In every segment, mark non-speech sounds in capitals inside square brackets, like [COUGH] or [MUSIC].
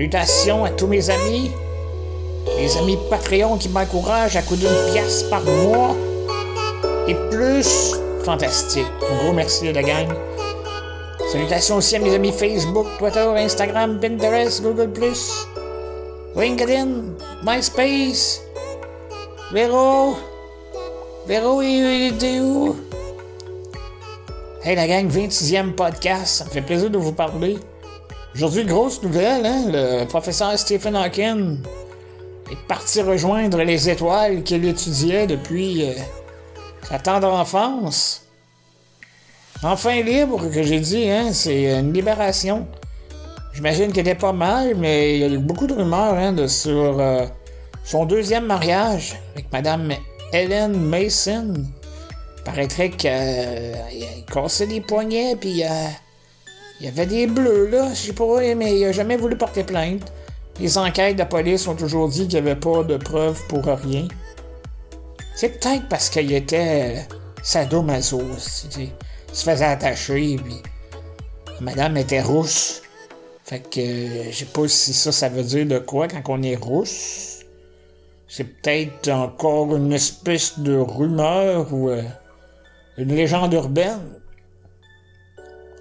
Salutations à tous mes amis. Les amis Patreon qui m'encouragent à coup d'une pièce par mois. Et plus. Fantastique. Un gros merci à la gang. Salutations aussi à mes amis Facebook, Twitter, Instagram, Pinterest, Google+, LinkedIn, MySpace, Véro, Véro, il était où? Hey la gang, 26e podcast, ça me fait plaisir de vous parler. Aujourd'hui, grosse nouvelle, hein? Le professeur Stephen Hawking est parti rejoindre les étoiles qu'il étudiait depuis euh, sa tendre enfance. Enfin libre, que j'ai dit, hein? C'est une libération. J'imagine qu'il était pas mal, mais il y a eu beaucoup de rumeurs hein, sur euh, son deuxième mariage avec Madame Helen Mason. Paraîtrait qu'il euh, cassait des poignets, puis il y avait des bleus, là, je sais pas, mais il a jamais voulu porter plainte. Les enquêtes de la police ont toujours dit qu'il n'y avait pas de preuves pour rien. C'est peut-être parce qu'il était euh, sadomaso, il se faisait attacher, puis madame était rousse. Fait que je sais pas si ça, ça veut dire de quoi quand on est rousse. C'est peut-être encore une espèce de rumeur ou une légende urbaine.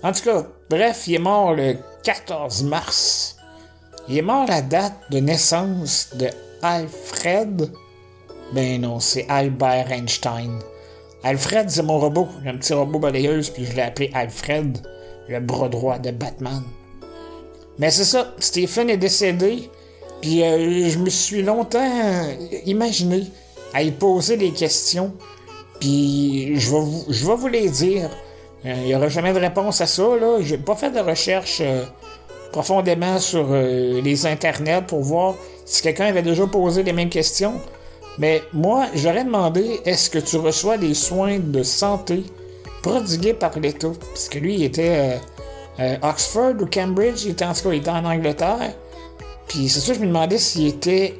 En tout cas, bref, il est mort le 14 mars. Il est mort la date de naissance de Alfred. Ben non, c'est Albert Einstein. Alfred, c'est mon robot. J'ai un petit robot balayeuse, puis je l'ai appelé Alfred, le bras droit de Batman. Mais c'est ça, Stephen est décédé, puis euh, je me suis longtemps imaginé à y poser des questions, puis je vais vous, je vais vous les dire. Il n'y aura jamais de réponse à ça. Là. J'ai pas fait de recherche euh, profondément sur euh, les internets pour voir si quelqu'un avait déjà posé les mêmes questions. Mais moi, j'aurais demandé est-ce que tu reçois des soins de santé prodigués par l'État? Parce que lui, il était euh, Oxford ou Cambridge, il était en tout cas, il était en Angleterre. Puis c'est ça, je me demandais s'il était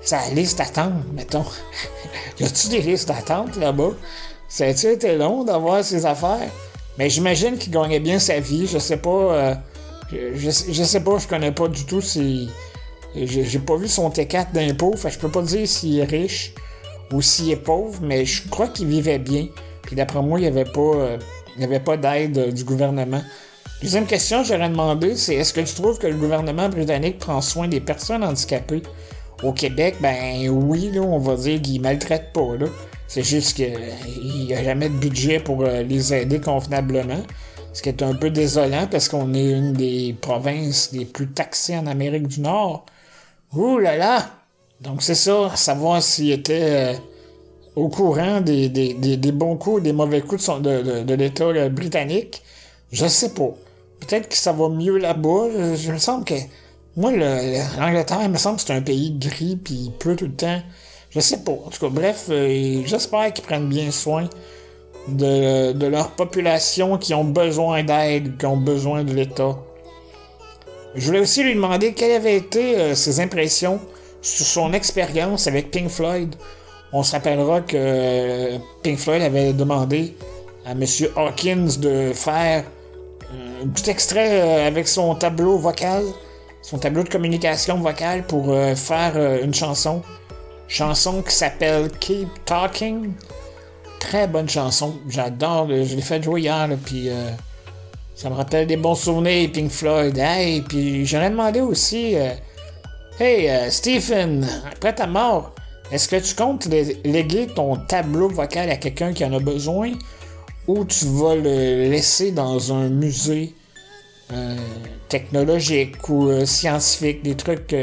sa liste d'attente, mettons. [LAUGHS] y a-tu des listes d'attente là-bas? Ça a-tu été long d'avoir ses affaires? Mais j'imagine qu'il gagnait bien sa vie. Je sais pas. Euh, je, sais pas, je connais pas du tout si. J'ai pas vu son T4 d'impôt, fait je peux pas dire s'il est riche ou s'il est pauvre, mais je crois qu'il vivait bien. Puis d'après moi, il n'y avait pas, euh, avait pas d'aide euh, du gouvernement. Deuxième question, j'aurais demandé, c'est est-ce que tu trouves que le gouvernement britannique prend soin des personnes handicapées? Au Québec, ben oui, là, on va dire qu'il maltraite pas, là. C'est juste qu'il n'y a jamais de budget pour euh, les aider convenablement. Ce qui est un peu désolant parce qu'on est une des provinces les plus taxées en Amérique du Nord. Ouh là là! Donc c'est ça, savoir s'il était euh, au courant des, bons coups et des mauvais coups de, de, l'État euh, britannique. Je sais pas. Peut-être que ça va mieux là-bas. Je, me semble que. Moi, l'Angleterre, il me semble que c'est un pays gris puis il pleut tout le temps. Je sais pas. En tout cas, bref, euh, j'espère qu'ils prennent bien soin de, leur population qui ont besoin d'aide, qui ont besoin de l'État. Je voulais aussi lui demander quelles avaient été euh, ses impressions sur son expérience avec Pink Floyd. On se rappellera que euh, Pink Floyd avait demandé à M. Hawkins de faire un petit extrait avec son tableau vocal, son tableau de communication vocale pour faire une chanson chanson qui s'appelle Keep Talking. Très bonne chanson. J'adore. Je l'ai fait jouer hier, puis euh, ça me rappelle des bons souvenirs, Pink Floyd. Hey, puis j'en ai demandé aussi. Euh, hey, euh, Stephen, après ta mort, est-ce que tu comptes léguer ton tableau vocal à quelqu'un qui en a besoin ou tu vas le laisser dans un musée technologique ou scientifique, des trucs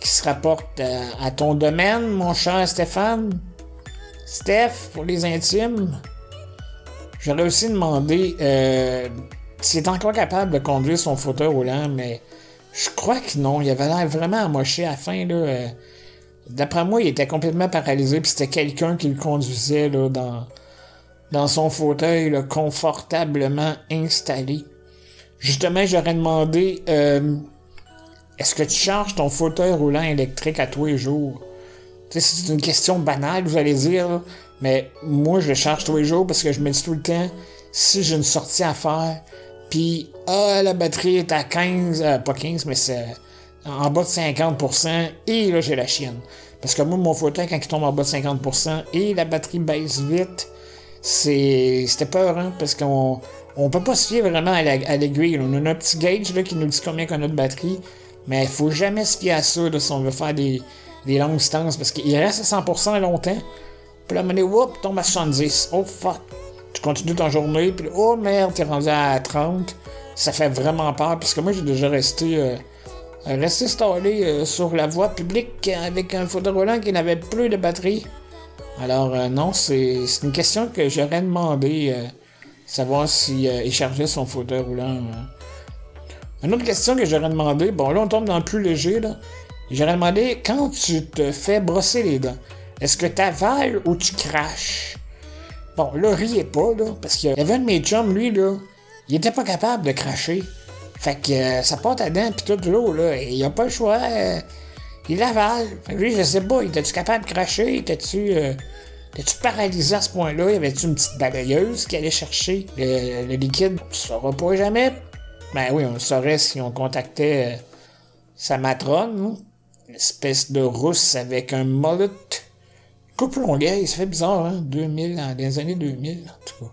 qui se rapporte à, ton domaine, mon cher Stéphane. Steph, pour les intimes, j'aurais aussi demandé euh, s'il est encore capable de conduire son fauteuil roulant, mais je crois que non. Il avait l'air vraiment amoché à la fin. Là, euh. D'après moi, il était complètement paralysé, puis c'était quelqu'un qui le conduisait là, dans, dans son fauteuil confortablement installé. Justement, j'aurais demandé euh, est-ce que tu charges ton fauteuil roulant électrique à tous les jours? c'est une question banale, vous allez dire, mais moi, je le charge tous les jours parce que je me dis tout le temps, si j'ai une sortie à faire, puis ah, la batterie est à 15, euh, pas 15, mais c'est en bas de 50%, et là, j'ai la chienne. Parce que moi, mon fauteuil, quand il tombe en bas de 50% et la batterie baisse vite, c'est c'était peur, hein, parce qu'on on peut pas se fier vraiment à l'aiguille. On a notre petit gauge là, qui nous dit combien qu'on a de batterie, mais il faut jamais se fier à ça si on veut faire des, des longues distances, parce qu'il reste à 100% longtemps. Puis là, on whoop, tombe à 70. Oh fuck. Tu continues ton journée, puis oh merde, t'es rendu à 30. Ça fait vraiment peur, parce que moi, j'ai déjà resté... Euh, resté euh, sur la voie publique avec un fauteuil roulant qui n'avait plus de batterie. Alors euh, non, c'est une question que j'aurais demandé, euh, savoir s'il il chargeait son fauteuil roulant. Une autre question que j'aurais demandé, bon là on tombe dans le plus léger là. J'aurais demandé quand tu te fais brosser les dents, est-ce que tu avales ou tu craches? Bon, là, riez pas, là, parce qu'il y avait un de mes chums, lui, là, il était pas capable de cracher. Fait que euh, ça porte à dents pis tout l'eau, là. Il a pas le choix. Euh, il avale. Fait que lui, je sais pas, était-tu capable de cracher? Était-tu. Euh, tu paralysé à ce point-là? Y avait-tu une petite balayeuse qui allait chercher le, liquide? On saura pas jamais. Ben oui, on le saurait si on contactait sa matrone, Une espèce de rousse avec un mullet. Coupe longueuil, ça fait bizarre, hein? 2000, dans les années 2000, en tout cas.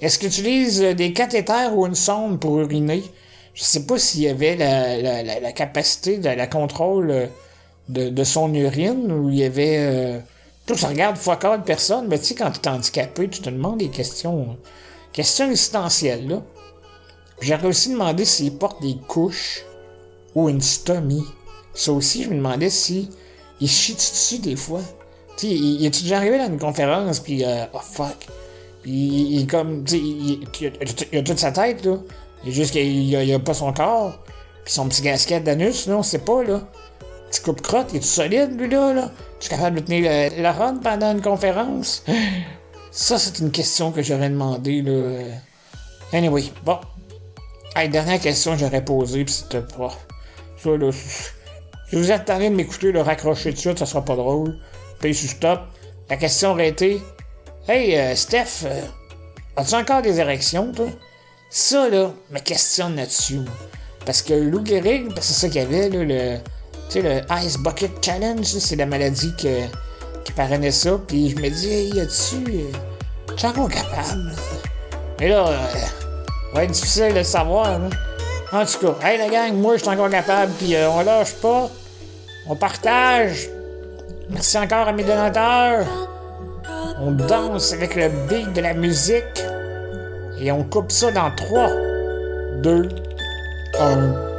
Est-ce qu'il utilise euh, des cathéters ou une sonde pour uriner? Je sais pas s'il y avait la, capacité de la contrôle euh, de, son urine ou il y avait. Euh, tout ça regarde fois de personne, mais tu sais, quand tu es handicapé, tu te demandes des questions. Questions existentielles, là. J'aurais aussi demandé s'il porte des couches ou une stomie. Ça aussi, je me demandais si il chie dessus des fois. Tu sais, il, est déjà arrivé dans une conférence, puis oh fuck, il, est comme, tu il, il, a toute sa tête, là. Il juste qu'il a, pas son corps. Puis son petit gasket d'anus, là, on sait pas, là. Petit coupe-crotte, il est solide, lui, là, là. Tu es capable de tenir la, la pendant une conférence? [LAUGHS] Ça, c'est une question que j'aurais demandé, là. Anyway, bon. Hey, dernière question que j'aurais posée, pis c'était pas. Ça, là. Si vous attendez de m'écouter, le raccrocher dessus, ça sera pas drôle. Puis sur stop. La question aurait été Hey, euh, Steph, euh, as-tu encore des érections, toi? Ça, là, me questionne là-dessus. Parce que Lou Gehrig, c'est ça qu'il y avait, là, le, tu sais, le Ice Bucket Challenge, c'est la maladie qui parrainait ça. Puis je me dis, hey, y a-tu. Euh, encore capable? Mais là, euh, va être difficile de savoir, hein. En tout cas, hey la gang, moi je suis encore capable, puis on lâche pas. On partage. Merci encore à mes donateurs. On danse avec le beat de la musique et on coupe ça dans 3, 2, 1.